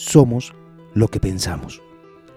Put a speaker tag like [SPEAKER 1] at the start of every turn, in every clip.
[SPEAKER 1] somos lo que pensamos.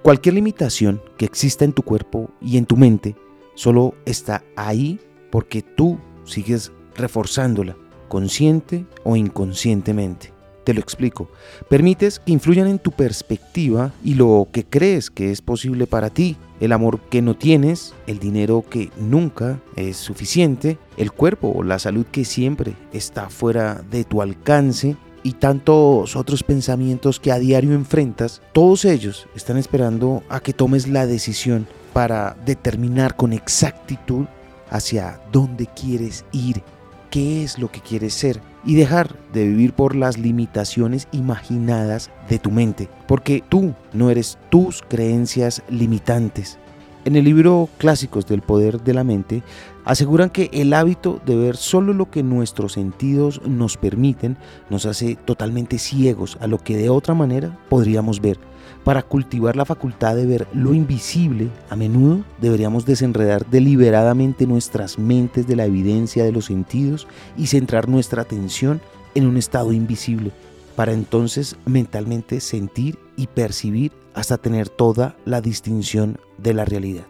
[SPEAKER 1] Cualquier limitación que exista en tu cuerpo y en tu mente solo está ahí porque tú sigues reforzándola, consciente o inconscientemente. Te lo explico. Permites que influyan en tu perspectiva y lo que crees que es posible para ti. El amor que no tienes, el dinero que nunca es suficiente, el cuerpo o la salud que siempre está fuera de tu alcance y tantos otros pensamientos que a diario enfrentas, todos ellos están esperando a que tomes la decisión para determinar con exactitud hacia dónde quieres ir, qué es lo que quieres ser y dejar de vivir por las limitaciones imaginadas de tu mente, porque tú no eres tus creencias limitantes. En el libro Clásicos del Poder de la Mente aseguran que el hábito de ver solo lo que nuestros sentidos nos permiten nos hace totalmente ciegos a lo que de otra manera podríamos ver. Para cultivar la facultad de ver lo invisible, a menudo deberíamos desenredar deliberadamente nuestras mentes de la evidencia de los sentidos y centrar nuestra atención en un estado invisible, para entonces mentalmente sentir y percibir hasta tener toda la distinción de la realidad.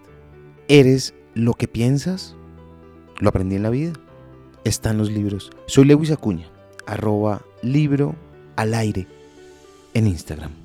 [SPEAKER 1] ¿Eres lo que piensas? Lo aprendí en la vida. Está en los libros. Soy Lewis Acuña, arroba libro al aire en Instagram.